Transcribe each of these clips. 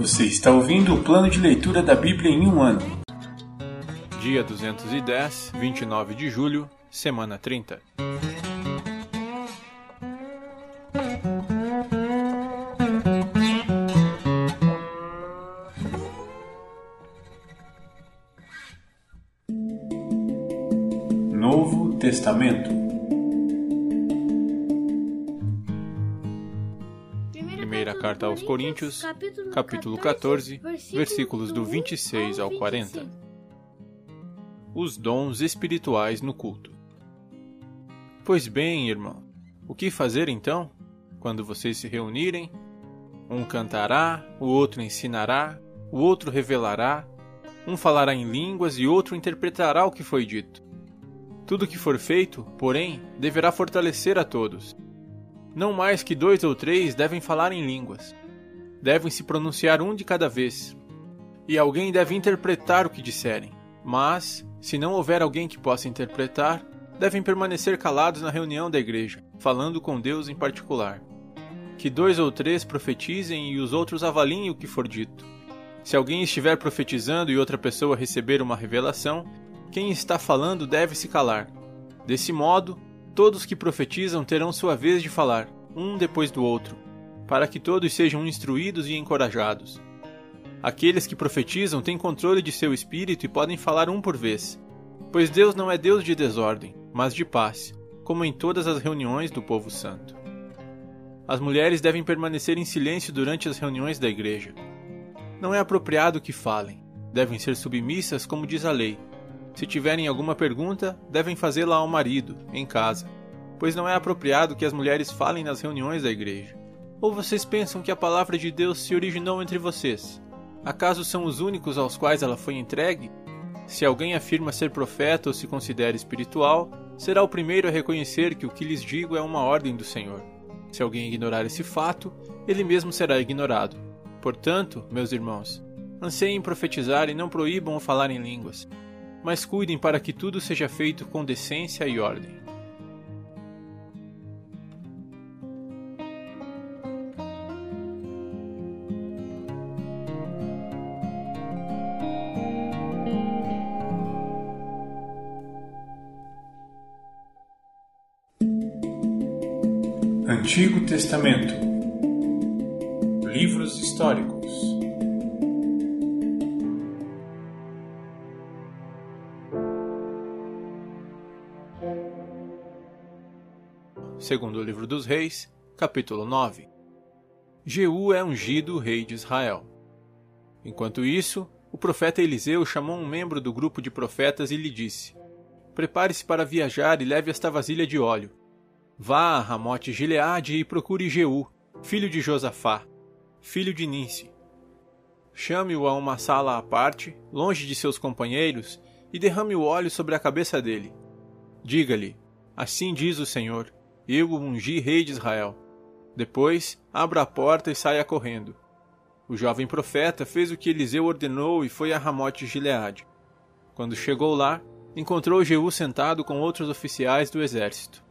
Você está ouvindo o plano de leitura da Bíblia em um ano. Dia 210, 29 de julho, semana 30. Novo Testamento. Carta aos Coríntios, capítulo 14, versículos do 26 ao 40. Os dons espirituais no culto. Pois bem, irmão, o que fazer então? Quando vocês se reunirem, um cantará, o outro ensinará, o outro revelará, um falará em línguas e outro interpretará o que foi dito. Tudo que for feito, porém, deverá fortalecer a todos. Não mais que dois ou três devem falar em línguas. Devem se pronunciar um de cada vez. E alguém deve interpretar o que disserem. Mas, se não houver alguém que possa interpretar, devem permanecer calados na reunião da igreja, falando com Deus em particular. Que dois ou três profetizem e os outros avaliem o que for dito. Se alguém estiver profetizando e outra pessoa receber uma revelação, quem está falando deve se calar. Desse modo, todos que profetizam terão sua vez de falar, um depois do outro, para que todos sejam instruídos e encorajados. Aqueles que profetizam têm controle de seu espírito e podem falar um por vez, pois Deus não é Deus de desordem, mas de paz, como em todas as reuniões do povo santo. As mulheres devem permanecer em silêncio durante as reuniões da igreja. Não é apropriado que falem, devem ser submissas como diz a lei se tiverem alguma pergunta, devem fazê-la ao marido, em casa, pois não é apropriado que as mulheres falem nas reuniões da igreja. Ou vocês pensam que a palavra de Deus se originou entre vocês? Acaso são os únicos aos quais ela foi entregue? Se alguém afirma ser profeta ou se considera espiritual, será o primeiro a reconhecer que o que lhes digo é uma ordem do Senhor. Se alguém ignorar esse fato, ele mesmo será ignorado. Portanto, meus irmãos, anseiem profetizar e não proíbam o falar em línguas mas cuidem para que tudo seja feito com decência e ordem. Antigo Testamento Livros históricos segundo o livro dos Reis, capítulo 9. Jeú é ungido rei de Israel. Enquanto isso, o profeta Eliseu chamou um membro do grupo de profetas e lhe disse: Prepare-se para viajar e leve esta vasilha de óleo. Vá a Ramote Gileade e procure Jeú, filho de Josafá, filho de Ninsi. Chame-o a uma sala à parte, longe de seus companheiros, e derrame o óleo sobre a cabeça dele. Diga-lhe: Assim diz o Senhor: eu o ungi rei de Israel. Depois, abra a porta e saia correndo. O jovem profeta fez o que Eliseu ordenou e foi a Ramote Gileade. Quando chegou lá, encontrou Jeú sentado com outros oficiais do exército.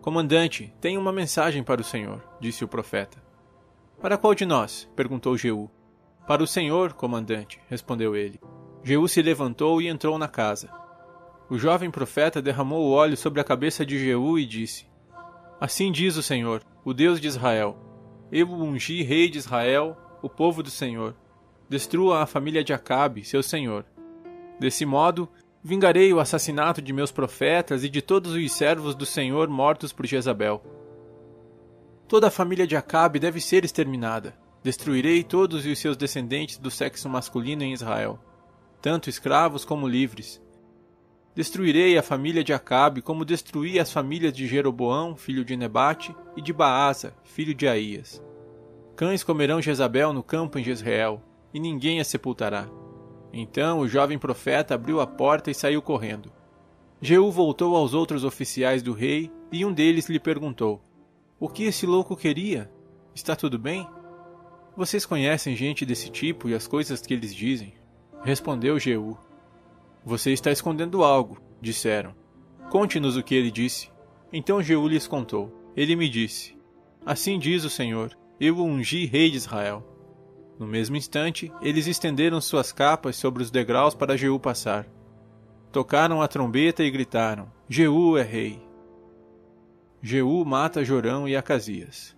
Comandante, tenho uma mensagem para o senhor, disse o profeta. Para qual de nós? perguntou Jeú. Para o senhor, comandante, respondeu ele. Jeú se levantou e entrou na casa. O jovem profeta derramou o óleo sobre a cabeça de Jeú e disse: Assim diz o Senhor, o Deus de Israel: Eu ungi rei de Israel, o povo do Senhor. Destrua a família de Acabe, seu senhor. Desse modo, vingarei o assassinato de meus profetas e de todos os servos do Senhor mortos por Jezabel. Toda a família de Acabe deve ser exterminada. Destruirei todos os seus descendentes do sexo masculino em Israel, tanto escravos como livres, Destruirei a família de Acabe, como destruí as famílias de Jeroboão, filho de Nebate, e de Baasa, filho de Aías. Cães comerão Jezabel no campo em Jezreel, e ninguém a sepultará. Então o jovem profeta abriu a porta e saiu correndo. Jeú voltou aos outros oficiais do rei, e um deles lhe perguntou: O que esse louco queria? Está tudo bem? Vocês conhecem gente desse tipo e as coisas que eles dizem? Respondeu Jeú: você está escondendo algo, disseram. Conte-nos o que ele disse. Então Jeú lhes contou. Ele me disse: Assim diz o Senhor: Eu o ungi rei de Israel. No mesmo instante, eles estenderam suas capas sobre os degraus para Jeú passar. Tocaram a trombeta e gritaram: Jeú é rei. Jeú mata Jorão e Acasias.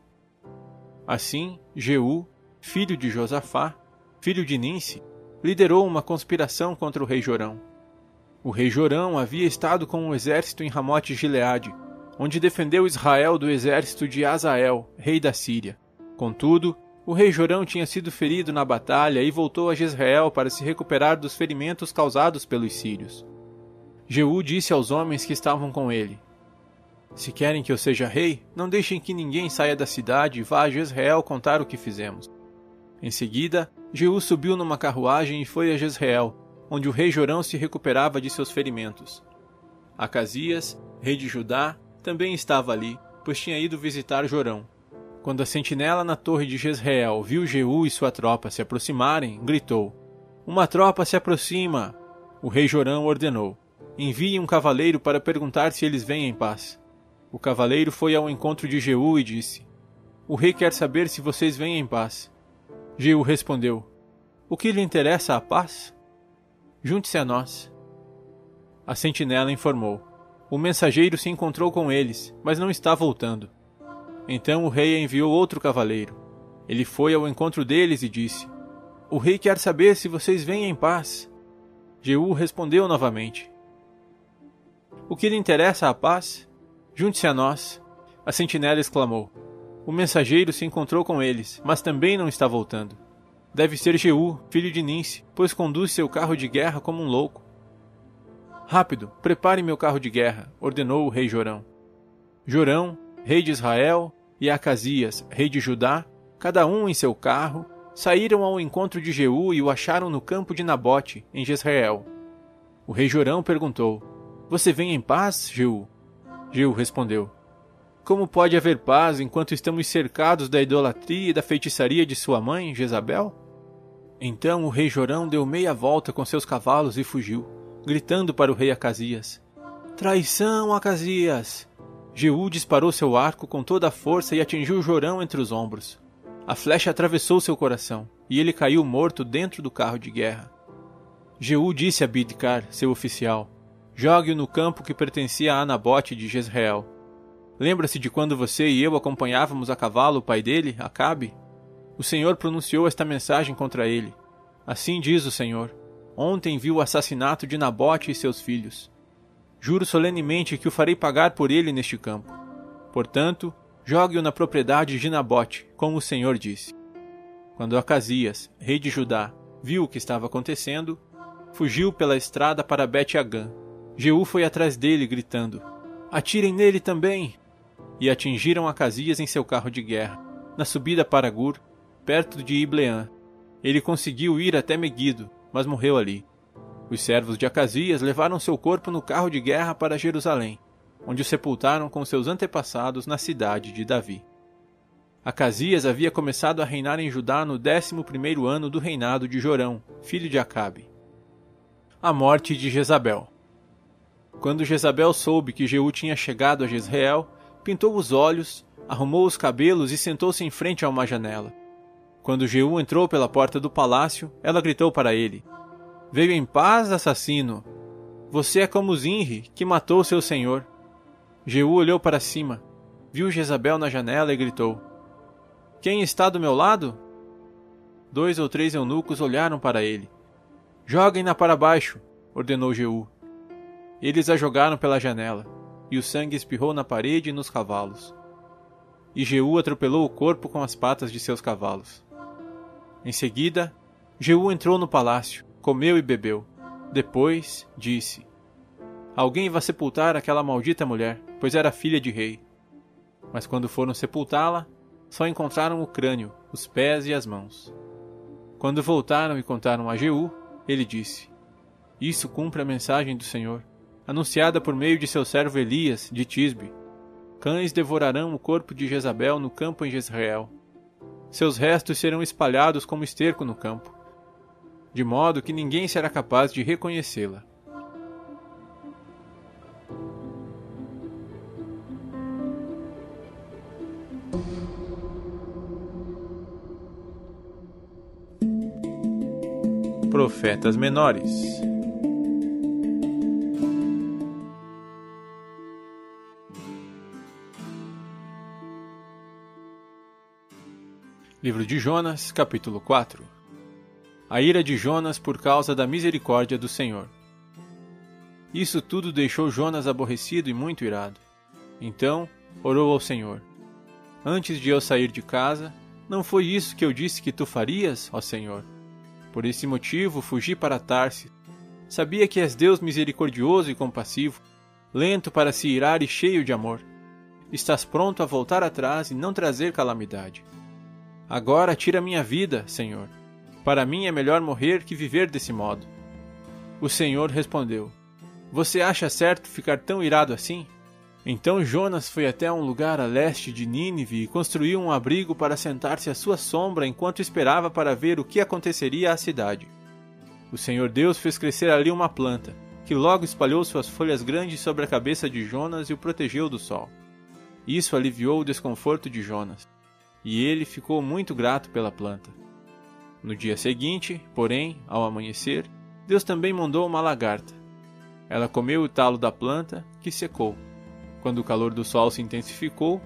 Assim, Jeú, filho de Josafá, filho de Ninse, liderou uma conspiração contra o rei Jorão. O rei Jorão havia estado com um exército em Ramote Gileade, onde defendeu Israel do exército de Azael, rei da Síria. Contudo, o rei Jorão tinha sido ferido na batalha e voltou a Jezreel para se recuperar dos ferimentos causados pelos sírios. Jeú disse aos homens que estavam com ele: Se querem que eu seja rei, não deixem que ninguém saia da cidade e vá a Jezreel contar o que fizemos. Em seguida, Jeú subiu numa carruagem e foi a Jezreel, onde o rei Jorão se recuperava de seus ferimentos. Acasias, rei de Judá, também estava ali, pois tinha ido visitar Jorão. Quando a sentinela na torre de Jezreel viu Jeú e sua tropa se aproximarem, gritou: Uma tropa se aproxima! O rei Jorão ordenou: Envie um cavaleiro para perguntar se eles vêm em paz. O cavaleiro foi ao encontro de Jeú e disse: O rei quer saber se vocês vêm em paz. Jeú respondeu: O que lhe interessa a paz? Junte-se a nós. A sentinela informou: O mensageiro se encontrou com eles, mas não está voltando. Então o rei enviou outro cavaleiro. Ele foi ao encontro deles e disse: O rei quer saber se vocês vêm em paz. Jeú respondeu novamente: O que lhe interessa a paz? Junte-se a nós. A sentinela exclamou: O mensageiro se encontrou com eles, mas também não está voltando. Deve ser Jeú, filho de Ninse, pois conduz seu carro de guerra como um louco. Rápido, prepare meu carro de guerra, ordenou o rei Jorão. Jorão rei de Israel, e Acasias, rei de Judá, cada um em seu carro, saíram ao encontro de Jeú e o acharam no campo de Nabote, em Jezreel. O rei Jorão perguntou: Você vem em paz, Jeú? Jeú respondeu: Como pode haver paz enquanto estamos cercados da idolatria e da feitiçaria de sua mãe, Jezabel? Então o rei Jorão deu meia volta com seus cavalos e fugiu, gritando para o rei Acasias: Traição, Acasias! Jeú disparou seu arco com toda a força e atingiu Jorão entre os ombros. A flecha atravessou seu coração, e ele caiu morto dentro do carro de guerra. Jeú disse a Bidkar, seu oficial: Jogue-o no campo que pertencia a Anabote de Jezreel. Lembra-se de quando você e eu acompanhávamos a cavalo o pai dele, Acabe? O Senhor pronunciou esta mensagem contra ele. Assim diz o Senhor: Ontem viu o assassinato de Nabote e seus filhos. Juro solenemente que o farei pagar por ele neste campo. Portanto, jogue-o na propriedade de Nabote, como o Senhor disse. Quando Acasias, rei de Judá, viu o que estava acontecendo, fugiu pela estrada para Bet-Agã. Jeú foi atrás dele, gritando: Atirem nele também! E atingiram Acasias em seu carro de guerra, na subida para Gur, perto de Ibleã. Ele conseguiu ir até Meguido, mas morreu ali. Os servos de Acasias levaram seu corpo no carro de guerra para Jerusalém, onde o sepultaram com seus antepassados na cidade de Davi. Acasias havia começado a reinar em Judá no décimo primeiro ano do reinado de Jorão, filho de Acabe. A morte de Jezabel Quando Jezabel soube que Jeú tinha chegado a Jezreel, pintou os olhos, arrumou os cabelos e sentou-se em frente a uma janela. Quando Jeú entrou pela porta do palácio, ela gritou para ele: Veio em paz, assassino. Você é como Zinri, que matou seu senhor. Jeú olhou para cima, viu Jezabel na janela e gritou: Quem está do meu lado? Dois ou três eunucos olharam para ele. Joguem-na para baixo, ordenou Jeú. Eles a jogaram pela janela, e o sangue espirrou na parede e nos cavalos. E Jeú atropelou o corpo com as patas de seus cavalos. Em seguida, Jeú entrou no palácio comeu e bebeu. Depois disse: Alguém vai sepultar aquela maldita mulher, pois era filha de rei. Mas quando foram sepultá-la, só encontraram o crânio, os pés e as mãos. Quando voltaram e contaram a Jeú, ele disse: Isso cumpre a mensagem do Senhor, anunciada por meio de seu servo Elias, de Tisbe. Cães devorarão o corpo de Jezabel no campo em Jezreel. Seus restos serão espalhados como esterco no campo de modo que ninguém será capaz de reconhecê-la. Profetas menores. Livro de Jonas, capítulo 4 A ira de Jonas por causa da misericórdia do Senhor. Isso tudo deixou Jonas aborrecido e muito irado. Então orou ao Senhor: Antes de eu sair de casa, não foi isso que eu disse que tu farias, ó Senhor? Por esse motivo fugi para Tarsis. Sabia que és Deus misericordioso e compassivo, lento para se irar e cheio de amor. Estás pronto a voltar atrás e não trazer calamidade. Agora tira minha vida, Senhor. Para mim é melhor morrer que viver desse modo. O Senhor respondeu: Você acha certo ficar tão irado assim? Então Jonas foi até um lugar a leste de Nínive e construiu um abrigo para sentar-se à sua sombra enquanto esperava para ver o que aconteceria à cidade. O Senhor Deus fez crescer ali uma planta, que logo espalhou suas folhas grandes sobre a cabeça de Jonas e o protegeu do sol. Isso aliviou o desconforto de Jonas e ele ficou muito grato pela planta. No dia seguinte, porém, ao amanhecer, Deus também mandou uma lagarta. Ela comeu o talo da planta, que secou. Quando o calor do sol se intensificou,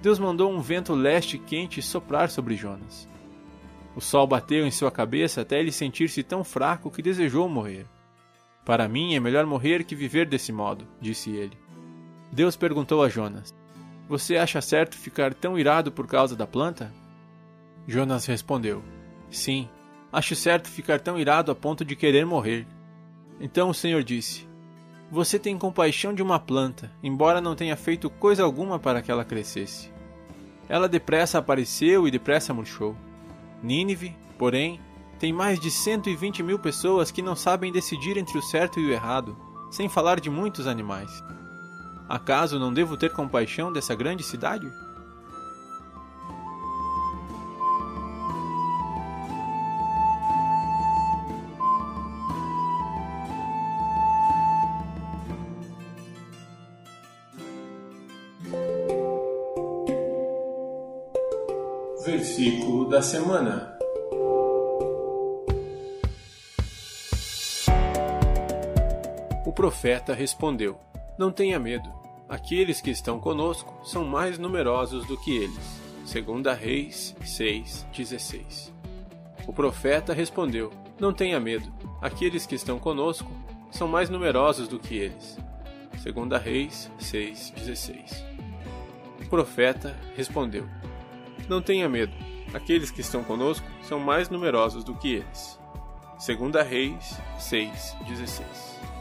Deus mandou um vento leste quente soprar sobre Jonas. O sol bateu em sua cabeça até ele sentir-se tão fraco que desejou morrer. Para mim é melhor morrer que viver desse modo, disse ele. Deus perguntou a Jonas: você acha certo ficar tão irado por causa da planta? Jonas respondeu: Sim, acho certo ficar tão irado a ponto de querer morrer. Então o Senhor disse: Você tem compaixão de uma planta, embora não tenha feito coisa alguma para que ela crescesse. Ela depressa apareceu e depressa murchou. Nínive, porém, tem mais de 120 mil pessoas que não sabem decidir entre o certo e o errado, sem falar de muitos animais. Acaso não devo ter compaixão dessa grande cidade? Versículo da semana. O profeta respondeu: Não tenha medo. Aqueles que estão conosco são mais numerosos do que eles. Segunda Reis 6:16. O profeta respondeu: Não tenha medo. Aqueles que estão conosco são mais numerosos do que eles. Segunda Reis 6:16. O profeta respondeu: Não tenha medo. Aqueles que estão conosco são mais numerosos do que eles. Segunda Reis 6:16.